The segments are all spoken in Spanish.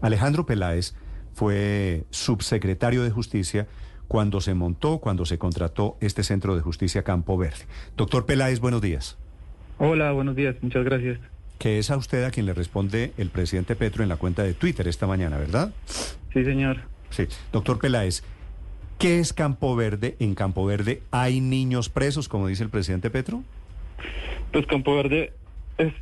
Alejandro Peláez fue subsecretario de Justicia cuando se montó, cuando se contrató este Centro de Justicia Campo Verde. Doctor Peláez, buenos días. Hola, buenos días, muchas gracias. Que es a usted a quien le responde el presidente Petro en la cuenta de Twitter esta mañana, ¿verdad? Sí, señor. Sí. Doctor Peláez, ¿qué es Campo Verde? ¿En Campo Verde hay niños presos, como dice el presidente Petro? Pues Campo Verde es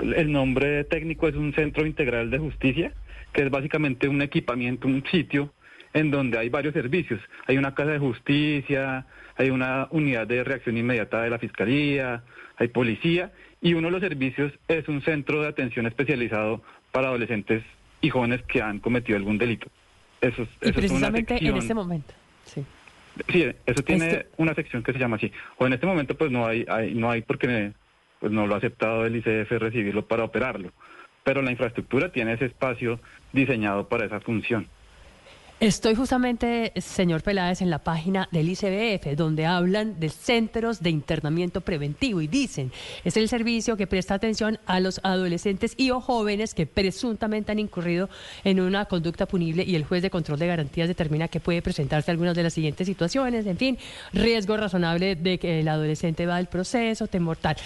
el nombre técnico es un centro integral de justicia, que es básicamente un equipamiento, un sitio en donde hay varios servicios. Hay una casa de justicia, hay una unidad de reacción inmediata de la fiscalía, hay policía y uno de los servicios es un centro de atención especializado para adolescentes y jóvenes que han cometido algún delito. Eso, es- Y eso es una precisamente en este momento. Sí. Sí, eso tiene Este- una sección que se llama así. O en este momento pues no hay, hay- no hay porque pues no lo ha aceptado el ICF recibirlo para operarlo. Pero la infraestructura tiene ese espacio diseñado para esa función. Estoy justamente, señor Peláez, en la página del ICBF, donde hablan de centros de internamiento preventivo y dicen, es el servicio que presta atención a los adolescentes y o jóvenes que presuntamente han incurrido en una conducta punible y el juez de control de garantías determina que puede presentarse algunas de las siguientes situaciones, en fin, riesgo razonable de que el adolescente va al proceso, temor tal.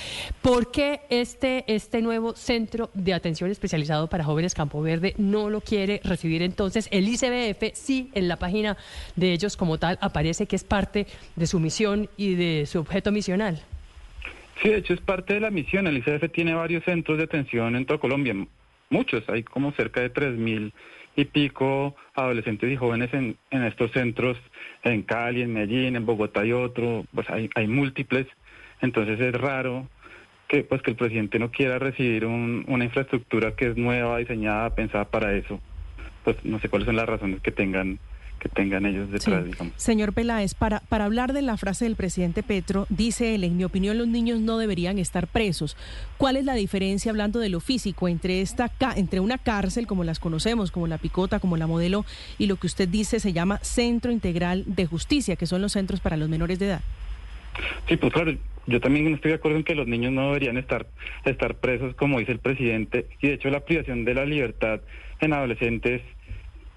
¿Por qué este, este nuevo centro de atención especializado para jóvenes Campo Verde no lo quiere recibir entonces el ICBF? Sí, en la página de ellos como tal aparece que es parte de su misión y de su objeto misional. Sí, de hecho es parte de la misión. El ICF tiene varios centros de atención en toda Colombia. Muchos, hay como cerca de tres mil y pico adolescentes y jóvenes en, en estos centros, en Cali, en Medellín, en Bogotá y otro, pues hay, hay múltiples. Entonces es raro que pues que el presidente no quiera recibir un- una infraestructura que es nueva, diseñada, pensada para eso. Pues no sé cuáles son las razones que tengan que tengan ellos detrás, Sí. digamos. Señor Peláez, para, para hablar de la frase del presidente Petro, dice él, en mi opinión los niños no deberían estar presos. ¿Cuál es la diferencia, hablando de lo físico, entre, esta, entre una cárcel como las conocemos, como la Picota, como la Modelo, y lo que usted dice se llama Centro Integral de Justicia, que son los centros para los menores de edad? Sí, pues claro, yo también estoy de acuerdo en que los niños no deberían estar, estar presos, como dice el presidente, y de hecho la privación de la libertad en adolescentes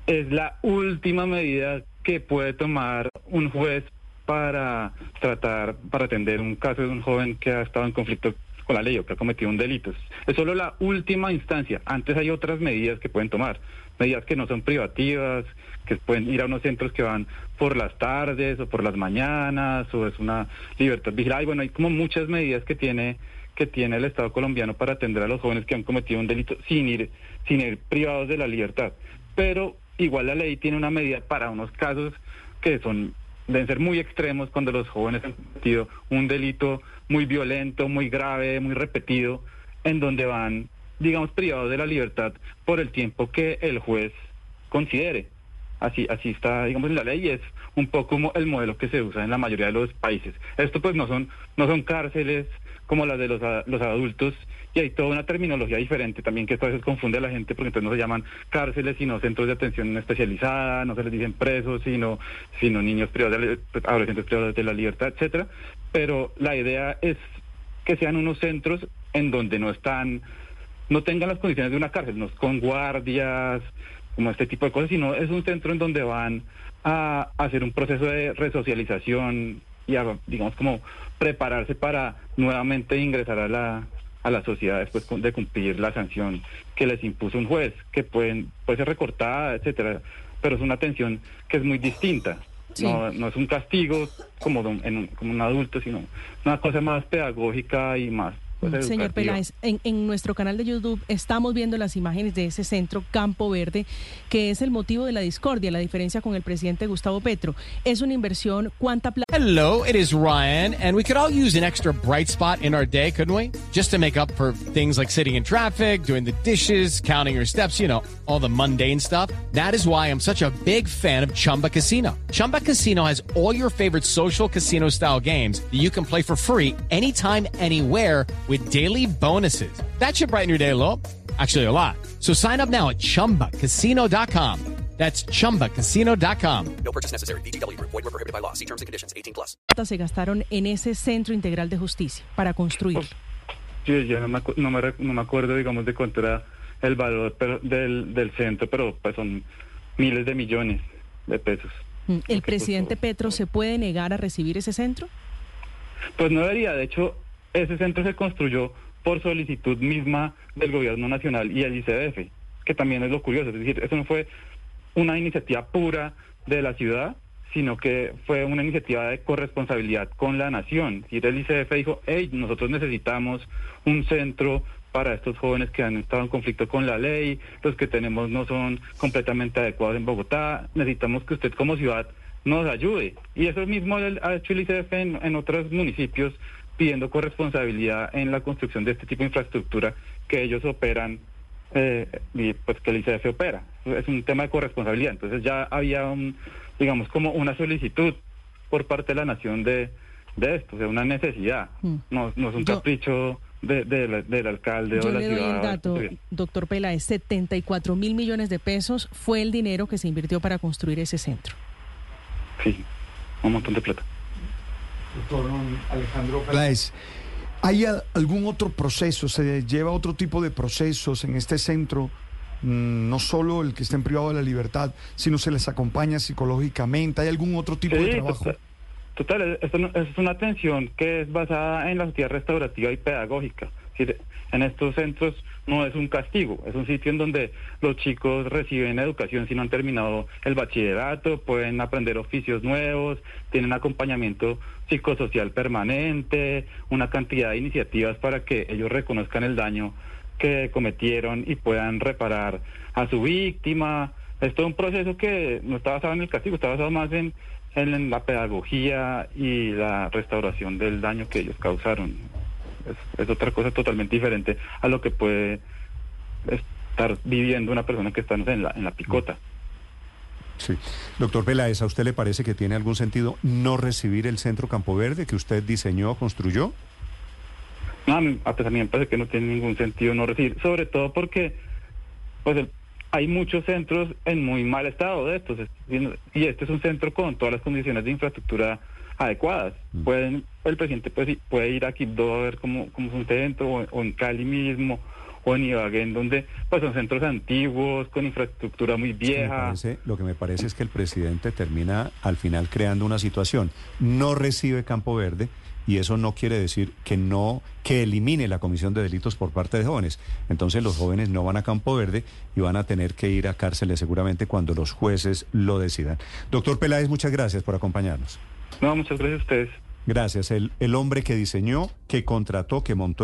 es la última medida que puede tomar un juez para tratar, para atender un caso de un joven que ha estado en conflicto con la ley o que ha cometido un delito. Es solo la última instancia. Antes hay otras medidas que pueden tomar, medidas que no son privativas, que pueden ir a unos centros que van por las tardes o por las mañanas, o es una libertad vigilada. Y bueno, hay como muchas medidas que tiene que tiene el Estado colombiano para atender a los jóvenes que han cometido un delito sin ir, sin ir privados de la libertad. Pero igual la ley tiene una medida para unos casos que son deben ser muy extremos cuando los jóvenes han cometido un delito muy violento, muy grave, muy repetido, en donde van, digamos, privados de la libertad por el tiempo que el juez considere. Así, así está, digamos, en la ley y es un poco como el modelo que se usa en la mayoría de los países. Esto pues no son, no son cárceles como las de los, los adultos y hay toda una terminología diferente también que esto a veces confunde a la gente porque entonces no se llaman cárceles sino centros de atención especializada, no se les dicen presos sino, sino niños privados de pues, adolescentes privados de la libertad, etcétera. Pero la idea es que sean unos centros en donde no están, no tengan las condiciones de una cárcel, no con guardias, como este tipo de cosas, sino es un centro en donde van a hacer un proceso de resocialización y a, digamos, como prepararse para nuevamente ingresar a la, a la sociedad después de cumplir la sanción que les impuso un juez, que pueden, puede ser recortada, etcétera, pero es una atención que es muy distinta. Sí. No, no es un castigo como, en un, como un adulto, sino una cosa más pedagógica y más, Señor educativa. Peláez, en, en nuestro canal de YouTube estamos viendo las imágenes de ese centro Campo Verde, que es el motivo de la discordia, la diferencia con el presidente Gustavo Petro. Es una inversión, ¿cuánta plata? Hello, it is Ryan, and we could all use an extra bright spot in our day, couldn't we? Just to make up for things like sitting in traffic, doing the dishes, counting your steps, you know, all the mundane stuff. That is why I'm such a big fan of Chumba Casino. Chumba Casino has all your favorite social casino style games that you can play for free anytime, anywhere with daily bonuses. That should brighten your day a little. Actually, a lot. So sign up now at chumbacasino.com. That's chumbacasino.com. No purchase necessary. BGW. Void were prohibited by law. See terms and conditions. 18 plus. se gastaron en ese centro integral de justicia para construir? Sí, yo no me, no, me, no me acuerdo, digamos, de cuánto era el valor pero, del, del centro, pero pues son miles de millones de pesos. Mm, ¿El presidente pues, Petro se puede negar a recibir ese centro? Pues no debería, de hecho, ese centro se construyó por solicitud misma del gobierno nacional y el ICDF, que también es lo curioso, es decir, eso no fue una iniciativa pura de la ciudad, sino que fue una iniciativa de corresponsabilidad con la nación. Y el ICDF dijo, hey, nosotros necesitamos un centro para estos jóvenes que han estado en conflicto con la ley, los que tenemos no son completamente adecuados en Bogotá, necesitamos que usted como ciudad nos ayude. Y eso mismo ha hecho el ICDF en, en otros municipios pidiendo corresponsabilidad en la construcción de este tipo de infraestructura que ellos operan, eh, y pues que el ICDF opera. Es un tema de corresponsabilidad. Entonces ya había un, digamos, como una solicitud por parte de la nación de, de esto, o sea, una necesidad. Mm. No, no es un Yo- capricho de- de la- del alcalde o Yo de la le doy ciudad. el dato, doctor Peláez, 74 mil millones de pesos fue el dinero que se invirtió para construir ese centro. Sí, un montón de plata. Doctor Alejandro Peláez, ¿hay algún otro proceso? ¿Se lleva otro tipo de procesos en este centro? Mm, No solo el que estén privados de la libertad, sino se les acompaña psicológicamente. ¿Hay algún otro tipo de trabajo? Total, total, esto no- es una atención que es basada en la sociedad restaurativa y pedagógica. Decir, en estos centros no es un castigo, es un sitio en donde los chicos reciben educación si no han terminado el bachillerato, pueden aprender oficios nuevos, tienen acompañamiento psicosocial permanente, una cantidad de iniciativas para que ellos reconozcan el daño que cometieron y puedan reparar a su víctima. Es todo un proceso que no está basado en el castigo, está basado más en la pedagogía y la restauración del daño que ellos causaron. Es, es otra cosa totalmente diferente a lo que puede estar viviendo una persona que está no sé, en, la, en la picota. Sí. Doctor Peláez, ¿a usted le parece que tiene algún sentido no recibir el centro Campo Verde que usted diseñó, construyó? No, a mí, a pesar, a mí me parece que no tiene ningún sentido no recibir, sobre todo porque pues el- hay muchos centros en muy mal estado de estos, es- y este es un centro con todas las condiciones de infraestructura adecuadas. Pueden, el presidente pues, sí, puede ir a Quibdó a ver cómo, cómo es un centro, o, o en Cali mismo, o en Ibagué, en donde pues son centros antiguos, con infraestructura muy vieja. parece- lo que me parece es que el presidente termina al final creando una situación. No recibe Campo Verde y eso no quiere decir que no que elimine la comisión de delitos por parte de jóvenes. Entonces los jóvenes no van a Campo Verde y van a tener que ir a cárceles seguramente cuando los jueces lo decidan. Doctor Peláez, muchas gracias por acompañarnos. No, muchas gracias a ustedes. Gracias. El, el hombre que diseñó, que contrató, que montó.